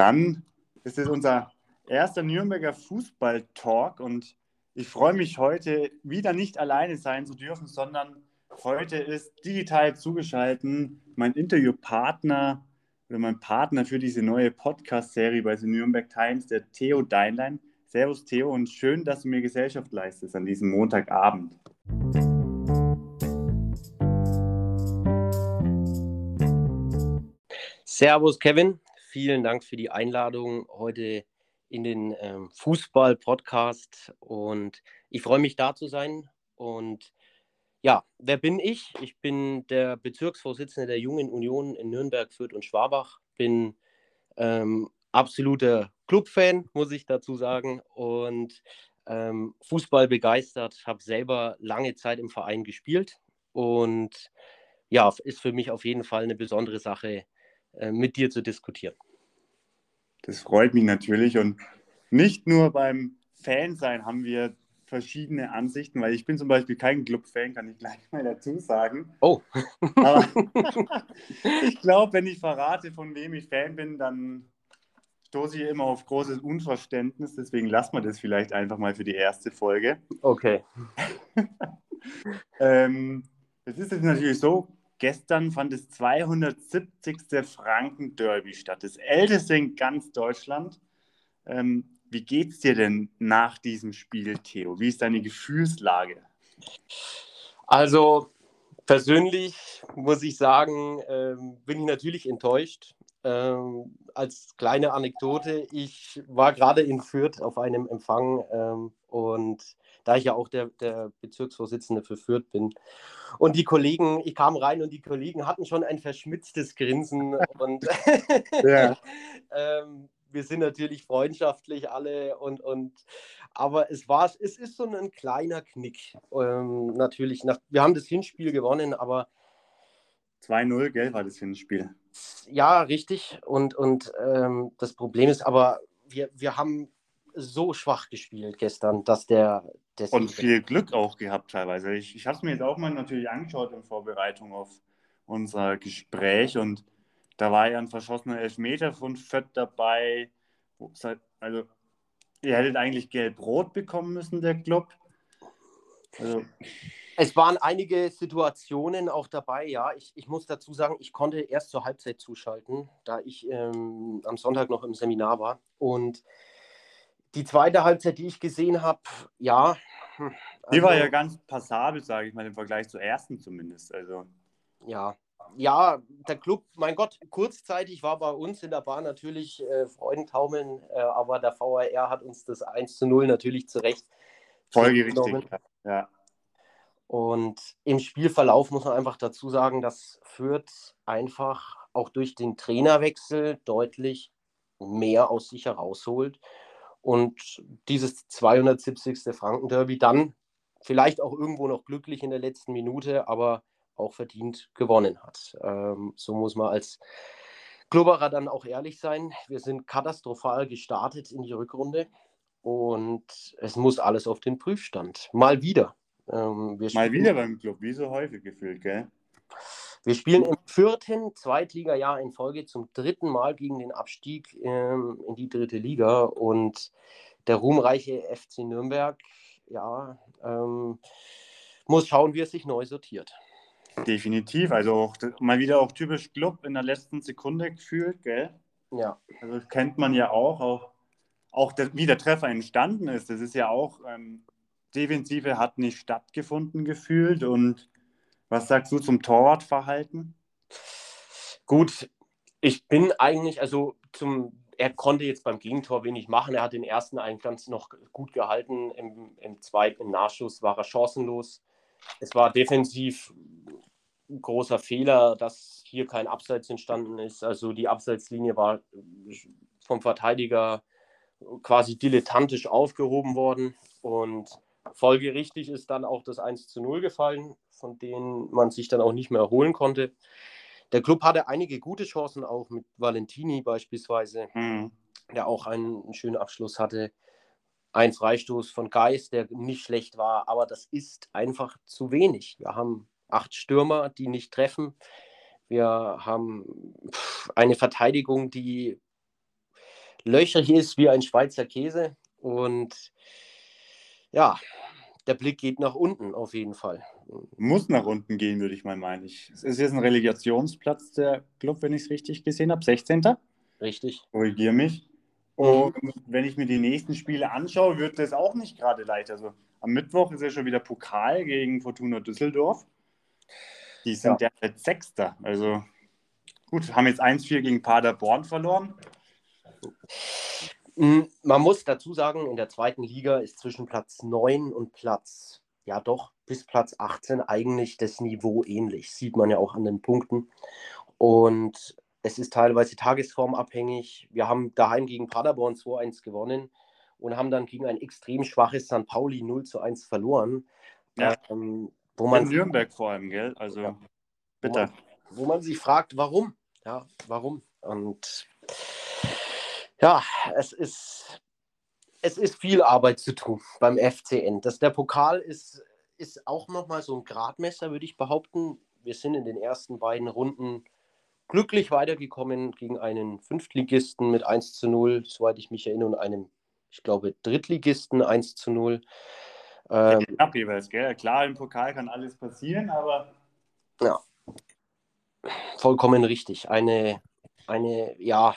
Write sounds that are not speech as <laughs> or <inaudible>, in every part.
Dann ist es unser erster Nürnberger Fußball-Talk und ich freue mich heute wieder nicht alleine sein zu dürfen, sondern heute ist digital zugeschaltet mein Interviewpartner oder mein Partner für diese neue Podcast-Serie bei den Nürnberg Times, der Theo Deinlein. Servus Theo und schön, dass du mir Gesellschaft leistest an diesem Montagabend. Servus Kevin, vielen Dank für die Einladung heute in den ähm, Fußball-Podcast und ich freue mich da zu sein. Und ja, wer bin ich? Ich bin der Bezirksvorsitzende der Jungen Union in Nürnberg, Fürth und Schwabach. Bin ähm, absoluter Clubfan, muss ich dazu sagen. Und ähm, Fußball begeistert, habe selber lange Zeit im Verein gespielt. Und ja, ist für mich auf jeden Fall eine besondere Sache, mit dir zu diskutieren. Das freut mich natürlich. Und nicht nur beim Fansein haben wir verschiedene Ansichten, weil ich bin zum Beispiel kein Club-Fan, kann ich gleich mal dazu sagen. Oh. Aber <laughs> ich glaube, wenn ich verrate, von wem ich Fan bin, dann stoße ich immer auf großes Unverständnis. Deswegen lassen wir das vielleicht einfach mal für die erste Folge. Okay. <laughs> ähm, es ist jetzt natürlich so, gestern fand das 270. Franken-Derby statt, das älteste in ganz Deutschland. Ähm, wie geht es dir denn nach diesem Spiel, Theo? Wie ist deine Gefühlslage? Also persönlich muss ich sagen, ähm, bin ich natürlich enttäuscht. Ähm, als kleine Anekdote, ich war gerade in Fürth auf einem Empfang ähm, und da ich ja auch der, der Bezirksvorsitzende für Fürth bin. Und die Kollegen, ich kam rein und die Kollegen hatten schon ein verschmitztes Grinsen und <laughs> ja. <laughs> ähm, wir sind natürlich freundschaftlich alle und, und aber es war es ist so ein kleiner Knick. Ähm, natürlich, nach, wir haben das Hinspiel gewonnen, aber 2-0, gell, war das Hinspiel. Ja, richtig. Und, und ähm, das Problem ist aber, wir, wir haben so schwach gespielt gestern, dass der. und viel Glück auch gehabt teilweise. Ich, ich habe es mir jetzt auch mal natürlich angeschaut in Vorbereitung auf unser Gespräch und da war ja ein verschossener Elfmeter von Fett dabei. Also, ihr hättet eigentlich gelb-rot bekommen müssen, der Club. Also. Es waren einige Situationen auch dabei, ja. Ich, ich muss dazu sagen, ich konnte erst zur Halbzeit zuschalten, da ich ähm, am Sonntag noch im Seminar war. Und die zweite Halbzeit, die ich gesehen habe, ja. Also, die war also ja ganz passabel, sage ich mal, im Vergleich zur ersten zumindest. Also. Ja, ja, der Club, mein Gott, kurzzeitig war bei uns in der Bahn natürlich äh, Freudentaumeln, äh, aber der VAR hat uns das 1 zu 0 natürlich zurecht. Folgerichtig, ja. Und im Spielverlauf muss man einfach dazu sagen, dass Fürth einfach auch durch den Trainerwechsel deutlich mehr aus sich herausholt und dieses 270. Franken-Derby dann vielleicht auch irgendwo noch glücklich in der letzten Minute, aber auch verdient gewonnen hat. Ähm, so muss man als Klubberer dann auch ehrlich sein. Wir sind katastrophal gestartet in die Rückrunde und es muss alles auf den Prüfstand. Mal wieder. Ähm, Mal wieder beim Club, wie so häufig gefühlt, gell? Wir spielen im vierten Zweitligajahr in Folge zum dritten Mal gegen den Abstieg ähm, in die dritte Liga und der ruhmreiche FC Nürnberg, ja, ähm, muss schauen, wie es sich neu sortiert. Definitiv. Also auch, mal wieder auch typisch Club in der letzten Sekunde gefühlt, gell? Ja. Also das kennt man ja auch, auch, auch der, wie der Treffer entstanden ist. Das ist ja auch, ähm, Defensive hat nicht stattgefunden gefühlt. Und was sagst du zum Torwartverhalten? Gut, ich bin eigentlich, also zum, er konnte jetzt beim Gegentor wenig machen. Er hat den ersten eigentlich ganz noch gut gehalten. Im, im zweiten, Nachschuss war er chancenlos. Es war defensiv ein großer Fehler, dass hier kein Abseits entstanden ist. Also die Abseitslinie war vom Verteidiger quasi dilettantisch aufgehoben worden und folgerichtig ist dann auch das 1 zu 0 gefallen, von dem man sich dann auch nicht mehr erholen konnte. Der Club hatte einige gute Chancen, auch mit Valentini beispielsweise, mhm. der auch einen, schönen Abschluss hatte ein Freistoß von Geist, der nicht schlecht war, aber das ist einfach zu wenig. Wir haben acht Stürmer, die nicht treffen. Wir haben eine Verteidigung, die löcherig ist wie ein Schweizer Käse. Und ja, der Blick geht nach unten auf jeden Fall. Muss nach unten gehen, würde ich mal meinen. Ich, es ist jetzt ein Relegationsplatz der Club, wenn ich es richtig gesehen habe. 16. Richtig. Korrigiere mich. Und mhm. wenn ich mir die nächsten Spiele anschaue, wird das auch nicht gerade leicht. Also am Mittwoch ist ja schon wieder Pokal gegen Fortuna Düsseldorf. Die sind ja. derzeit Sechster. Also gut, haben jetzt 1-4 gegen Paderborn verloren. Mm, man muss dazu sagen, in der zweiten Liga ist zwischen Platz 9 und Platz, ja doch, bis Platz 18 eigentlich das Niveau ähnlich. Sieht man ja auch an den Punkten. Und es ist teilweise tagesformabhängig. Wir haben daheim gegen Paderborn 2-1 gewonnen und haben dann gegen ein extrem schwaches St. Pauli 0 1 verloren. Ja. Ähm, wo man, In Nürnberg vor allem, gell? Also ja, bitter. Wo man, wo man sich fragt, warum? Ja, warum? Und ja, es ist, es ist viel Arbeit zu tun beim FCN. Das, der Pokal ist, ist auch nochmal so ein Gradmesser, würde ich behaupten. Wir sind in den ersten beiden Runden glücklich weitergekommen gegen einen Fünftligisten mit 1 zu 0, soweit ich mich erinnere, und einem, ich glaube, Drittligisten 1 zu 0. Ähm, knapp jeweils, gell? Klar, im Pokal kann alles passieren, aber. Ja. Vollkommen richtig. Eine, eine ja,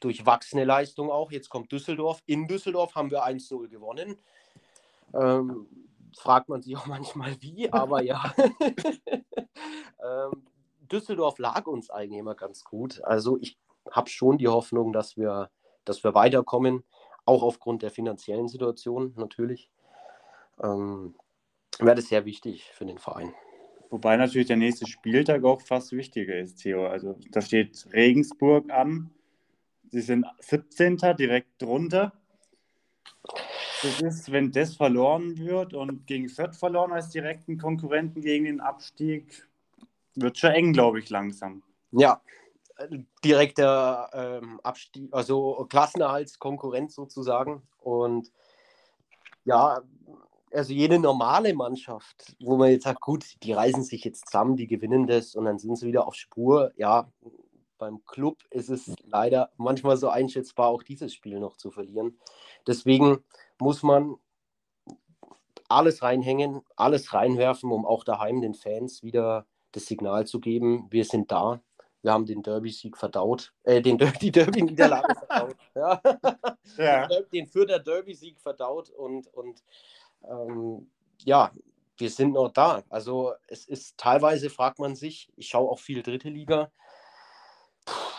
durchwachsene Leistung auch. Jetzt kommt Düsseldorf. In Düsseldorf haben wir 1-0 gewonnen. Ähm, fragt man sich <laughs> auch manchmal wie, aber ja. <laughs> ähm, Düsseldorf lag uns eigentlich immer ganz gut. Also ich habe schon die Hoffnung, dass wir, dass wir weiterkommen, auch aufgrund der finanziellen Situation natürlich. Ähm, wäre das sehr wichtig für den Verein. Wobei natürlich der nächste Spieltag auch fast wichtiger ist, Theo. Also da steht Regensburg an. Sie sind 17. direkt drunter. Das ist, wenn das verloren wird und gegen Fürth verloren als direkten Konkurrenten gegen den Abstieg, wird schon eng, glaube ich, langsam. Ja, direkter ähm, Abstieg, also Klassenerhaltskonkurrenz sozusagen. Und ja, also jede normale Mannschaft, wo man jetzt sagt, gut, die reißen sich jetzt zusammen, die gewinnen das und dann sind sie wieder auf Spur. Ja, beim Club ist es leider manchmal so einschätzbar, auch dieses Spiel noch zu verlieren. Deswegen muss man alles reinhängen, alles reinwerfen, um auch daheim den Fans wieder das Signal zu geben, wir sind da. Wir haben den Derby-Sieg verdaut, äh, den die Derby-Niederlage <laughs> verdaut. Ja. ja. Den für der Derby-Sieg verdaut und, und ähm, ja, wir sind noch da. Also es ist teilweise, fragt man sich, ich schaue auch viel dritte Liga.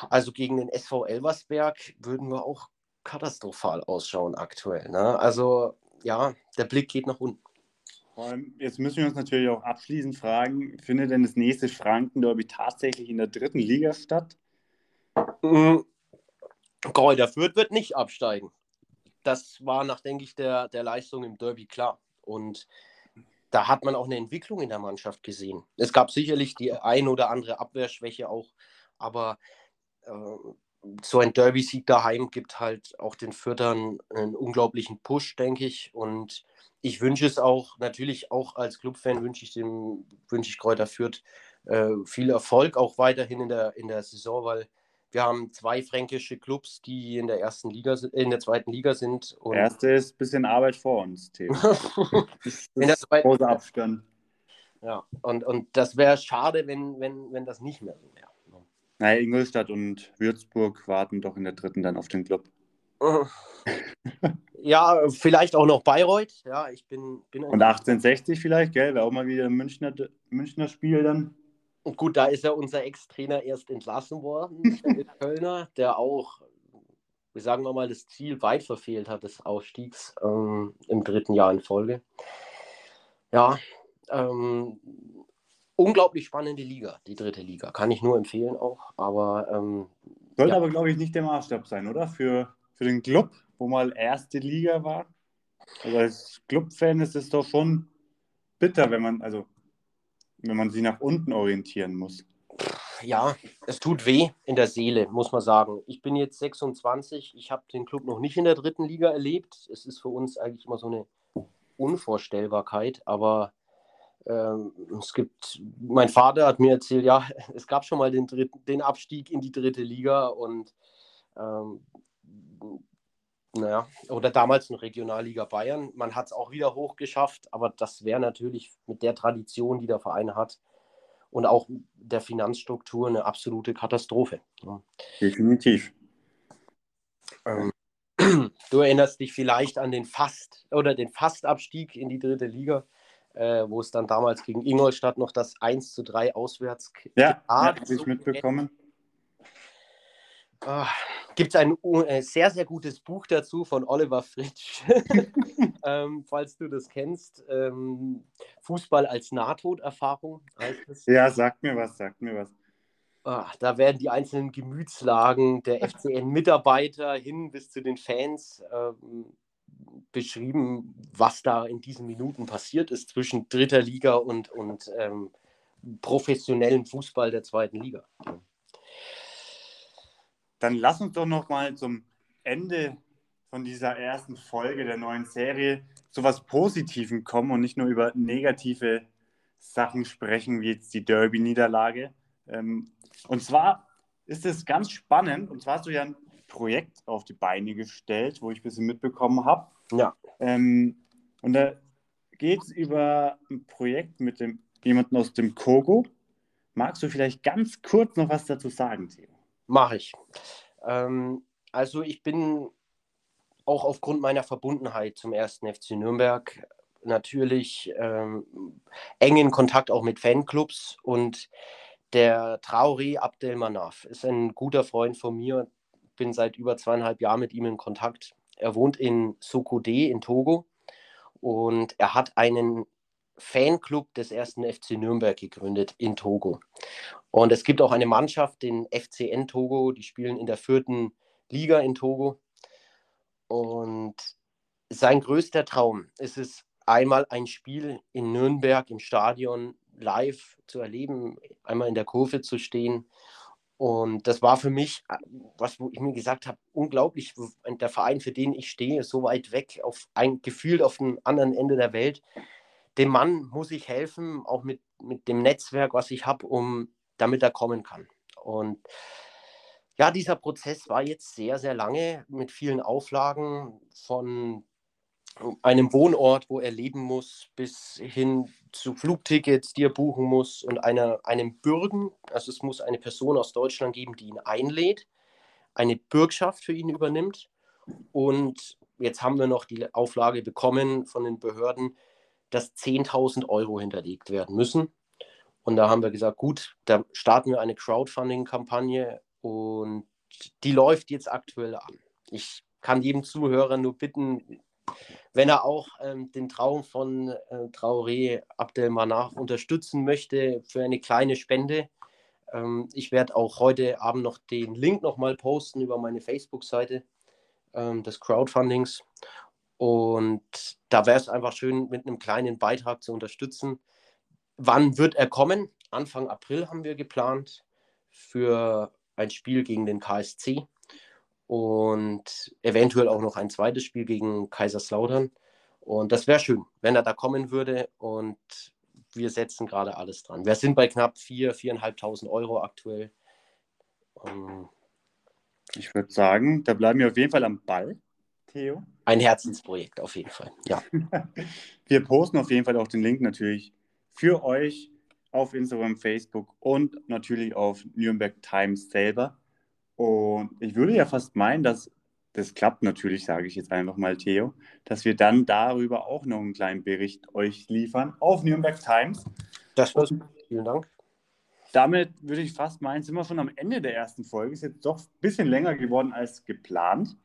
Also gegen den SV Elversberg würden wir auch katastrophal ausschauen aktuell. Ne? Also ja, der Blick geht nach unten. Jetzt müssen wir uns natürlich auch abschließend fragen, findet denn das nächste Franken-Derby tatsächlich in der dritten Liga statt? Mhm. Kräuter Fürth wird nicht absteigen. Das war nach, denke ich, der, der Leistung im Derby klar. Und da hat man auch eine Entwicklung in der Mannschaft gesehen. Es gab sicherlich die ein oder andere Abwehrschwäche auch, aber so ein Derby-Sieg daheim gibt halt auch den Fürtern einen unglaublichen Push, denke ich. Und ich wünsche es auch, natürlich auch als Clubfan wünsche ich dem, wünsche ich Kräuter Fürth äh, viel Erfolg auch weiterhin in der, in der Saison, weil wir haben zwei fränkische Clubs, die in der ersten Liga in der zweiten Liga sind. Und Erste ist ein bisschen Arbeit vor uns, Theo. <laughs> in der zweiten großer Abstand. Ja, und, und das wäre schade, wenn, wenn, wenn das nicht mehr so wäre. Naja, Ingolstadt und Würzburg warten doch in der dritten dann auf den Club. ja, vielleicht auch noch Bayreuth. Ja, ich bin. bin und 1860 vielleicht, gell? Wäre auch mal wieder ein Münchner, Münchner Spiel dann. Und gut, da ist ja unser Ex-Trainer erst entlassen worden, der <laughs> Kölner, der auch, wie sagen wir mal, das Ziel weit verfehlt hat des Aufstiegs ähm, im dritten Jahr in Folge. Ja, ähm, unglaublich spannende Liga, die dritte Liga. Kann ich nur empfehlen auch. Aber ähm, sollte ja. aber, glaube ich, nicht der Maßstab sein, oder? Für für den Club, wo mal erste Liga war. Also als Clubfan ist es doch schon bitter, wenn man, also wenn man sie nach unten orientieren muss. Ja, es tut weh in der Seele, muss man sagen. Ich bin jetzt 26, ich habe den Club noch nicht in der dritten Liga erlebt. Es ist für uns eigentlich immer so eine Unvorstellbarkeit, aber es gibt, mein Vater hat mir erzählt, ja, <laughs> es gab schon mal den, dritten, den Abstieg in die dritte Liga und ähm, naja, oder damals in Regionalliga Bayern. Man hat es auch wieder hochgeschafft, aber das wäre natürlich mit der Tradition, die der Verein hat und auch der Finanzstruktur eine absolute Katastrophe. Ja. Definitiv. Ähm, <clears throat> du erinnerst dich vielleicht an den Fast oder den Fastabstieg in die dritte Liga, äh, wo es dann damals gegen Ingolstadt noch das 1 zu 3 auswärts Ja, ja habe ich mitbekommen. Ah, Gibt es ein äh, sehr, sehr gutes Buch dazu von Oliver Fritsch, <laughs> ähm, falls du das kennst. Ähm, Fußball als Nahtoderfahrung heißt es. Ja, sagt mir was, sagt mir was. Ach, da werden die einzelnen Gemütslagen der FCN-Mitarbeiter hin bis zu den Fans ähm, beschrieben, was da in diesen Minuten passiert ist zwischen dritter Liga und, und ähm, professionellem Fußball der zweiten Liga. Dann lass uns doch noch mal zum Ende von dieser ersten Folge der neuen Serie zu was Positivem kommen und nicht nur über negative Sachen sprechen, wie jetzt die Derby-Niederlage. Ähm, und zwar ist es ganz spannend, und zwar hast du ja ein Projekt auf die Beine gestellt, wo ich ein bisschen mitbekommen habe. Ja. Ähm, und da geht es über ein Projekt mit dem, jemandem aus dem Kogo. Magst du vielleicht ganz kurz noch was dazu sagen, Theo? Mache ich. Ähm, also ich bin auch aufgrund meiner Verbundenheit zum ersten FC Nürnberg natürlich ähm, eng in Kontakt auch mit Fanclubs und der Traori Abdelmanaf ist ein guter Freund von mir. Bin seit über zweieinhalb Jahren mit ihm in Kontakt. Er wohnt in Sokode in Togo und er hat einen Fanclub des ersten FC Nürnberg gegründet in Togo. Und es gibt auch eine Mannschaft, den FCN Togo, die spielen in der vierten Liga in Togo. Und sein größter Traum ist es, einmal ein Spiel in Nürnberg im Stadion live zu erleben, einmal in der Kurve zu stehen. Und das war für mich, was wo ich mir gesagt habe, unglaublich. Der Verein, für den ich stehe, so weit weg, auf ein, gefühlt auf dem anderen Ende der Welt dem Mann muss ich helfen, auch mit, mit dem Netzwerk, was ich habe, um damit er kommen kann. Und ja, dieser Prozess war jetzt sehr, sehr lange mit vielen Auflagen von einem Wohnort, wo er leben muss, bis hin zu Flugtickets, die er buchen muss und einer, einem Bürgen. Also es muss eine Person aus Deutschland geben, die ihn einlädt, eine Bürgschaft für ihn übernimmt. Und jetzt haben wir noch die Auflage bekommen von den Behörden, dass 10.000 Euro hinterlegt werden müssen. Und da haben wir gesagt, gut, da starten wir eine Crowdfunding-Kampagne und die läuft jetzt aktuell an. Ich kann jedem Zuhörer nur bitten, wenn er auch ähm, den Traum von äh, Traoré Abdelmanach unterstützen möchte für eine kleine Spende. Ähm, ich werde auch heute Abend noch den Link nochmal posten über meine Facebook-Seite ähm, des Crowdfundings. Und da wäre es einfach schön, mit einem kleinen Beitrag zu unterstützen. Wann wird er kommen? Anfang April haben wir geplant für ein Spiel gegen den KSC und eventuell auch noch ein zweites Spiel gegen Kaiserslautern. Und das wäre schön, wenn er da kommen würde. Und wir setzen gerade alles dran. Wir sind bei knapp 4.000, 4.500 Euro aktuell. Um, ich würde sagen, da bleiben wir auf jeden Fall am Ball. Theo? Ein Herzensprojekt auf jeden Fall, ja. <laughs> Wir posten auf jeden Fall auch den Link natürlich für euch auf Instagram, Facebook und natürlich auf Nürnberg Times selber. Und ich würde ja fast meinen, dass das klappt natürlich, sage ich jetzt einfach mal, Theo, dass wir dann darüber auch noch einen kleinen Bericht euch liefern auf Nürnberg Times. Das war's. Vielen Dank. Damit würde ich fast meinen, sind wir schon am Ende der ersten Folge. Ist jetzt doch ein bisschen länger geworden als geplant.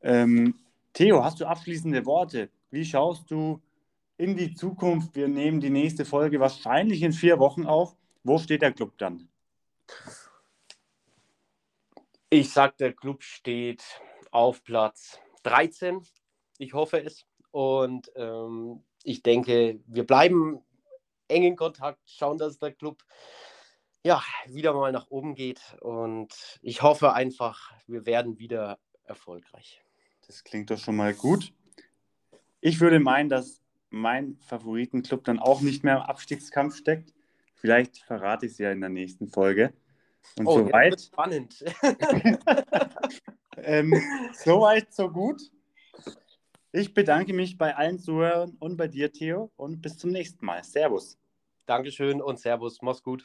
Ähm, Theo, hast du abschließende Worte? Wie schaust du in die Zukunft? Wir nehmen die nächste Folge wahrscheinlich in vier Wochen auf. Wo steht der Club dann? Ich sage, der Club steht auf Platz 13. Ich hoffe es. Und ähm, ich denke, wir bleiben eng in Kontakt, schauen, dass der Club ja, wieder mal nach oben geht. Und ich hoffe einfach, wir werden wieder erfolgreich. Das klingt doch schon mal gut. Ich würde meinen, dass mein Favoritenclub dann auch nicht mehr im Abstiegskampf steckt. Vielleicht verrate ich es ja in der nächsten Folge. Und oh, soweit. Spannend. <laughs> ähm, Soweit, so gut. Ich bedanke mich bei allen Zuhörern und bei dir, Theo, und bis zum nächsten Mal. Servus. Dankeschön und Servus. Mach's gut.